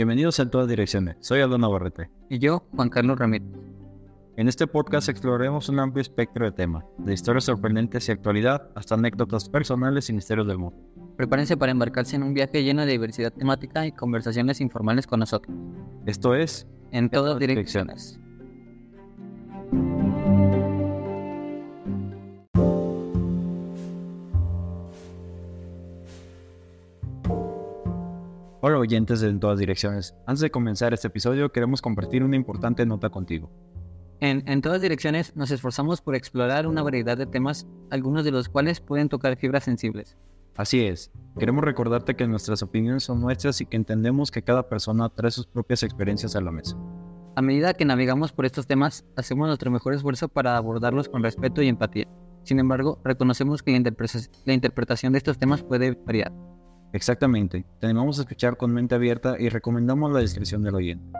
Bienvenidos a todas direcciones. Soy Aldo Navarrete. Y yo, Juan Carlos Ramírez. En este podcast exploraremos un amplio espectro de temas, de historias sorprendentes y actualidad hasta anécdotas personales y misterios del mundo. Prepárense para embarcarse en un viaje lleno de diversidad temática y conversaciones informales con nosotros. Esto es En todas direcciones. Hola oyentes de En todas direcciones. Antes de comenzar este episodio queremos compartir una importante nota contigo. En, en todas direcciones nos esforzamos por explorar una variedad de temas, algunos de los cuales pueden tocar fibras sensibles. Así es, queremos recordarte que nuestras opiniones son nuestras y que entendemos que cada persona trae sus propias experiencias a la mesa. A medida que navegamos por estos temas, hacemos nuestro mejor esfuerzo para abordarlos con respeto y empatía. Sin embargo, reconocemos que la, la interpretación de estos temas puede variar. Exactamente, te animamos a escuchar con mente abierta y recomendamos la descripción del oyente.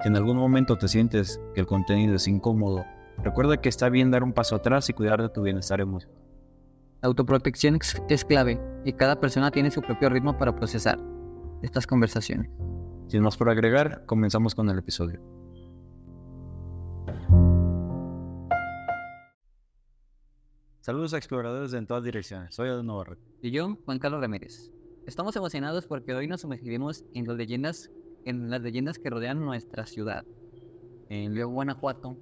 Si en algún momento te sientes que el contenido es incómodo, recuerda que está bien dar un paso atrás y cuidar de tu bienestar emocional. La autoprotección es, clave y cada persona tiene su propio ritmo para procesar estas conversaciones. Sin más por agregar, comenzamos con el episodio. Saludos a exploradores en todas direcciones, soy Navarrete. Y yo, Juan Carlos Ramírez. Estamos emocionados porque hoy nos sumergiremos en las leyendas, en las leyendas que rodean nuestra ciudad. En León, Guanajuato.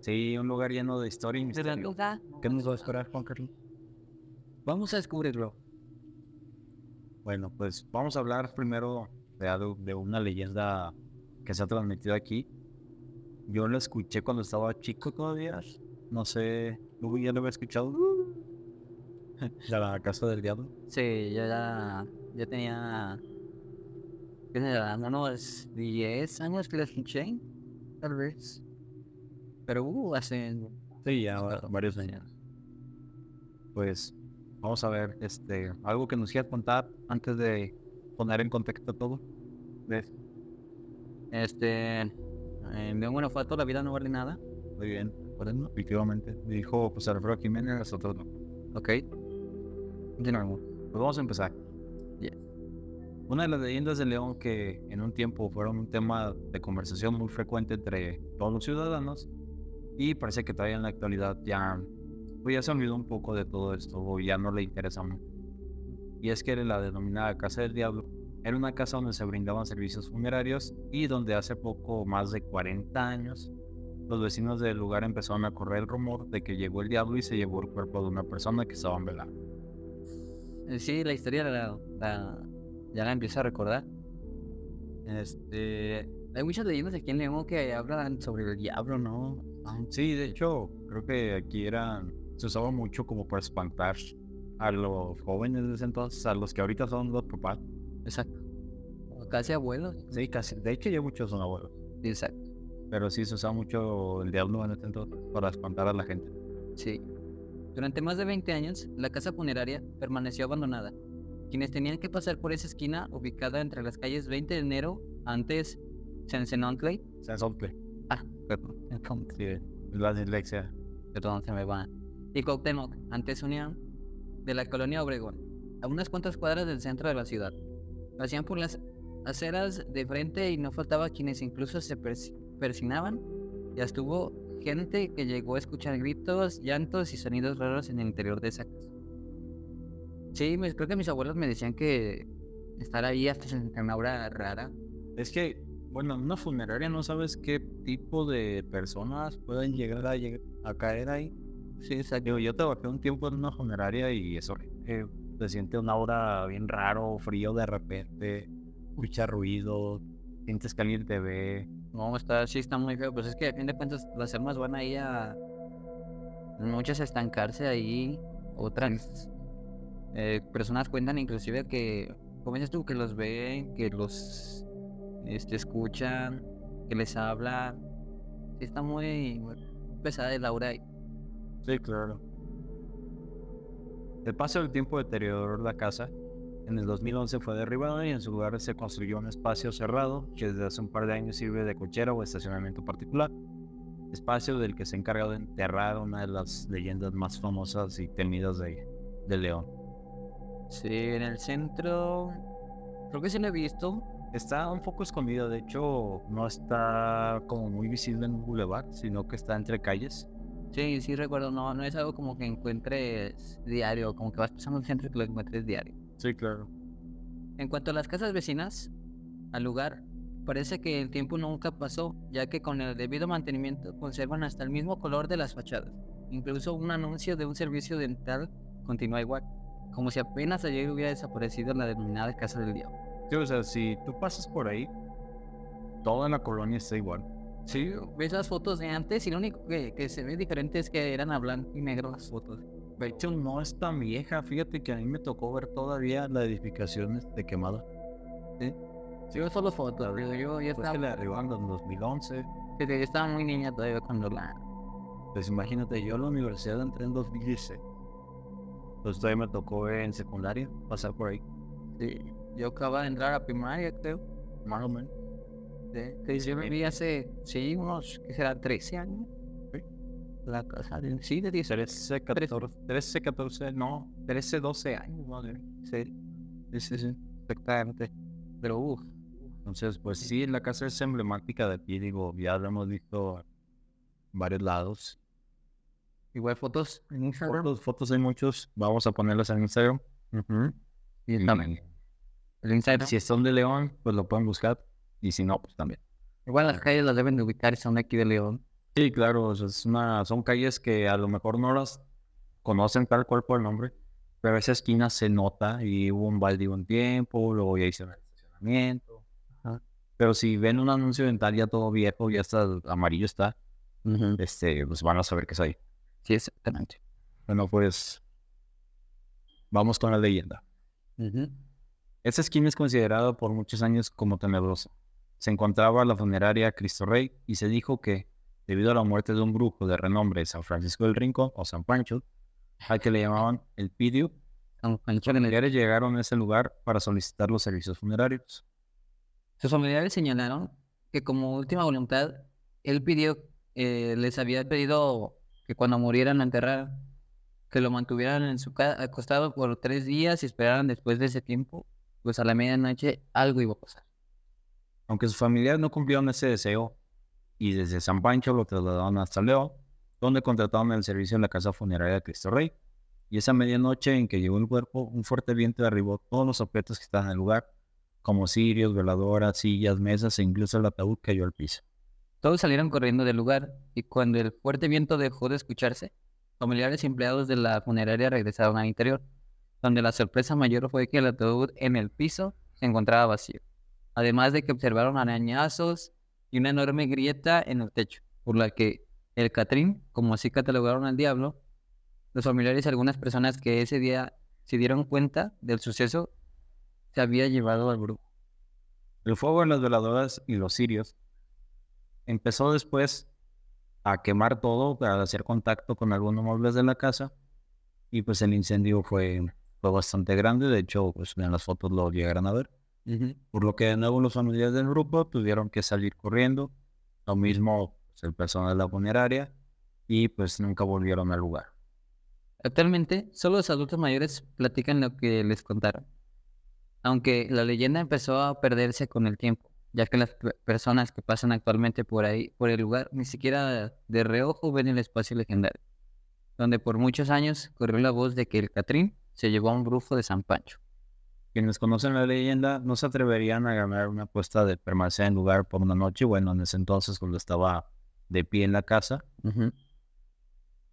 Sí, un lugar lleno de historia y misterio. ¿Qué nos va a esperar, Juan Carlos? Vamos a descubrirlo. Bueno, pues vamos a hablar primero de, una leyenda que se ha transmitido aquí. Yo la escuché cuando estaba chico todavía. No sé, ¿tú ya lo había escuchado? La casa del diablo. Sí, yo ya, ya tenía ¿qué será? unos 10 años que la escuché, tal vez. Pero uh, hace Sí, ya va- varios años. Pues vamos a ver, este, algo que nos quieras contar antes de poner en contexto todo. ¿Ves? Este, en León, Guanajuato, la vida no vale nada. Muy bien, efectivamente. Dijo José Alfredo Jiménez, nosotros no. Ok. Continuamos. Pues vamos a empezar. Una de las leyendas de León que en un tiempo fueron un tema de conversación muy frecuente entre todos los ciudadanos y parece que todavía en la actualidad ya, pues ya se olvidó un poco de todo esto o ya no le interesa mucho. Y es que la denominada Casa del Diablo era una casa donde se brindaban servicios funerarios y donde hace poco más de 40 años los vecinos del lugar empezaron a correr el rumor de que llegó el diablo y se llevó el cuerpo de una persona que estaban velando. Eh, Sí, la historia la, la- ya la empiezo a recordar. Este, hay muchas leyendas aquí en León que hablan sobre el diablo, ¿no? Ah, Sí, de hecho, creo que aquí eran, se usaba mucho como para espantar a los jóvenes de ese entonces, a los que ahorita son los papás. Exacto. Casi abuelos. Sí, casi. De hecho, ya muchos son abuelos. Exacto. Pero sí se usaba mucho el diablo en ese entonces para espantar a la gente. Sí. Durante más de 20 años, la casa funeraria permaneció abandonada. Quienes tenían que pasar por esa esquina ubicada entre las calles 20 de enero, antes Sensenontley. Sensontle. Ah, perdón. Sí, la dislexia. Perdón, se me va. Y Cuauhtémoc, antes Unión, de la colonia Obregón, a unas cuantas cuadras del centro de la ciudad. Hacían por las aceras de frente y no faltaba quienes incluso se pers- persinaban. Ya estuvo gente que llegó a escuchar gritos, llantos y sonidos raros en el interior de esa casa. Sí, me- creo que mis abuelos me decían que estar ahí hasta sentía una aura rara. Es que, bueno, en una funeraria no sabes qué tipo de personas pueden llegar a, lleg- a caer ahí. Sí, exacto. Digo, yo trabajé un tiempo en una funeraria y eso eh, se siente una aura bien raro, frío de repente, escucha ruido, sientes que alguien te ve. No, está, sí está muy feo. Pues es que a fin de cuentas las almas van ahí a. Muchas a estancarse ahí. Otras eh, personas cuentan inclusive que. Como dices tú, que los ven, que los este, escuchan, que les hablan. Sí está muy, muy pesada el aura ahí. Sí, claro. El paso del tiempo deterioró la casa. En el 2011 fue derribada y en su lugar se construyó un espacio cerrado que desde hace un par de años sirve de cochera o estacionamiento particular. Espacio del que se ha encargado de enterrar una de las leyendas más famosas y temidas de, de León. Sí, en el centro. Creo que sí lo he visto. Está un poco escondido, de hecho no está como muy visible en un boulevard, sino que está entre calles. Sí, sí recuerdo, no, no es algo como que encuentres diario, como que vas pasando el centro y que lo encuentres diario. Sí, claro. En cuanto a las casas vecinas, al lugar, parece que el tiempo nunca pasó, ya que con el debido mantenimiento conservan hasta el mismo color de las fachadas. Incluso un anuncio de un servicio dental continúa igual, como si apenas ayer hubiera desaparecido la denominada Casa del Diablo. Sí, o sea, si tú pasas por ahí, toda la colonia está igual. Sí, ves las fotos de antes y lo único que, que se ve diferente es que eran a blanco y negro las fotos. De hecho, no es tan vieja. Fíjate que a mí me tocó ver todavía la edificación de quemada. Sí, sí yo solo fotos. Yo, yo ya estaba, que la derribaron en 2011. sí, yo estaba muy niña todavía cuando la... Pues imagínate, yo a la universidad entré en 2016. Entonces todavía me tocó ver en secundaria pasar por ahí. Sí, yo acababa de entrar a primaria, creo. Más o menos. Sí, que yo viví hace, sí, unos, ¿qué será? 13 años. La casa de, sí, de 10 13, 14, 13, 14, no, 13, 12 años, madre. Sí, sí, sí, exactamente. Pero, uff, Entonces, pues sí, la casa es emblemática de aquí, digo, ya lo hemos visto en varios lados. igual fotos en Instagram. Fotos, fotos hay muchos, vamos a ponerlas en Instagram. Y también. El Instagram. Si son de León, pues lo pueden buscar, y si no, pues también. Igual las calles las deben de ubicar, son aquí de León. Sí, claro, es una, son calles que a lo mejor no las conocen tal cual por el nombre, pero esa esquina se nota y hubo un baldío un tiempo, luego ya hicieron el estacionamiento. Ajá. Pero si ven un anuncio dental ya todo viejo, ya está amarillo está, este, pues van a saber que es ahí. Sí, exactamente. Bueno, pues vamos con la leyenda. Esta esquina es considerada por muchos años como tenebrosa. Se encontraba la funeraria Cristo Rey y se dijo que, debido a la muerte de un brujo de renombre San Francisco del Rincón o San Pancho, al que le llamaban el Pidio, los familiares llegaron a ese lugar para solicitar los servicios funerarios. Sus familiares señalaron que como última voluntad, él pidió, eh, les había pedido que cuando murieran lo enterraran, que lo mantuvieran en su casa acostado por tres días y esperaran después de ese tiempo, pues a la medianoche algo iba a pasar. Aunque sus familiares no cumplieron ese deseo y desde San Pancho lo trasladaron hasta León, donde contrataron el servicio en la casa funeraria de Cristo Rey. Y esa medianoche en que llegó el cuerpo, un fuerte viento derribó todos los objetos que estaban en el lugar, como cirios, veladoras, sillas, mesas e incluso el ataúd cayó al piso. Todos salieron corriendo del lugar y cuando el fuerte viento dejó de escucharse, familiares y empleados de la funeraria regresaron al interior, donde la sorpresa mayor fue que el ataúd en el piso se encontraba vacío, además de que observaron arañazos y una enorme grieta en el techo, por la que el Catrín, como así catalogaron al diablo, los familiares y algunas personas que ese día se dieron cuenta del suceso se había llevado al brujo. El fuego en las veladoras y los cirios empezó después a quemar todo, a hacer contacto con algunos muebles de la casa y pues el incendio fue, fue bastante grande, de hecho pues en las fotos lo llegaron a ver. Por lo que de nuevo los familiares del grupo tuvieron que salir corriendo, lo mismo pues, el personal de la funeraria, y pues nunca volvieron al lugar. Actualmente, solo los adultos mayores platican lo que les contaron. Aunque la leyenda empezó a perderse con el tiempo, ya que las pe- personas que pasan actualmente por ahí, por el lugar, ni siquiera de reojo ven el espacio legendario, donde por muchos años corrió la voz de que el Catrín se llevó a un brujo de San Pancho. Quienes conocen la leyenda no se atreverían a ganar una apuesta de permanecer en lugar por una noche, bueno, en ese entonces cuando estaba de pie en la casa,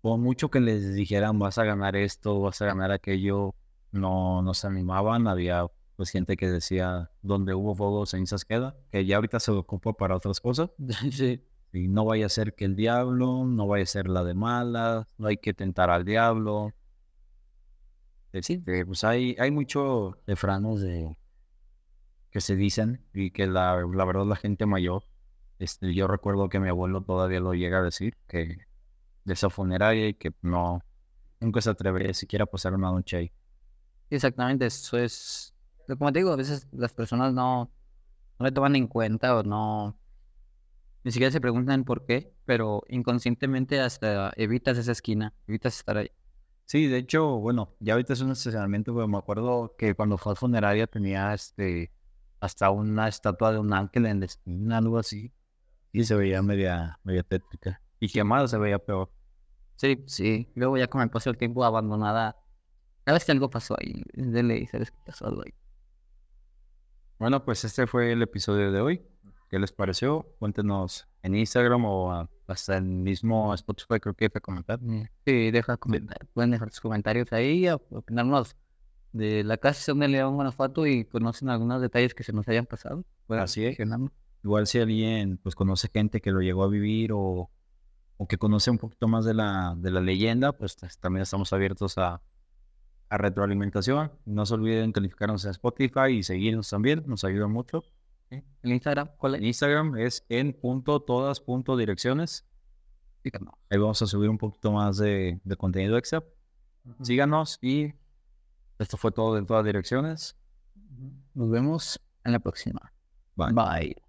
por mucho que les dijeran vas a ganar esto, vas a ganar aquello, no, no se animaban, había pues gente que decía donde hubo fuego cenizas queda, que ya ahorita se ocupa para otras cosas, sí. y no vaya a ser que el diablo, no vaya a ser la de malas, no hay que tentar al diablo. Sí. Pues hay, hay mucho refranos de que se dicen y que la, la verdad la gente mayor, este, yo recuerdo que mi abuelo todavía lo llega a decir, que de esa funeraria y que no, nunca se atrevería siquiera a pasar una noche ahí. Exactamente, eso es, como te digo, a veces las personas no, no le toman en cuenta o no, ni siquiera se preguntan por qué, pero inconscientemente hasta evitas esa esquina, evitas estar ahí. Sí, de hecho, bueno, ya ahorita es un estacionamiento, pero me acuerdo que cuando fue a funeraria tenía este hasta una estatua de un ángel en la esquina, algo así. Y se veía media, media tétrica. Y quemada se veía peor. Sí, sí. Luego ya con el paso del tiempo abandonada. Sabes que algo pasó ahí. De ley, sabes que pasó algo ahí. Bueno, pues este fue el episodio de hoy. ¿Qué les pareció? Cuéntenos en Instagram o ah, hasta el mismo Spotify, creo que fue comentar. Sí, deja comentar. Pueden dejar sus comentarios ahí opinarnos de la casa de León, Guanajuato y conocen algunos detalles que se nos hayan pasado. Así es. Igual si alguien pues conoce gente que lo llegó a vivir o, o que conoce un poquito más de la, de la leyenda, pues también estamos abiertos a, a retroalimentación. No se olviden calificarnos en Spotify y seguirnos también, nos ayuda mucho. ¿El Instagram cuál es? El Instagram es en punto todas punto direcciones. Ahí vamos a subir un poquito más de, de contenido extra. Síganos y esto fue todo en todas direcciones. Nos vemos en la próxima. Bye. Bye.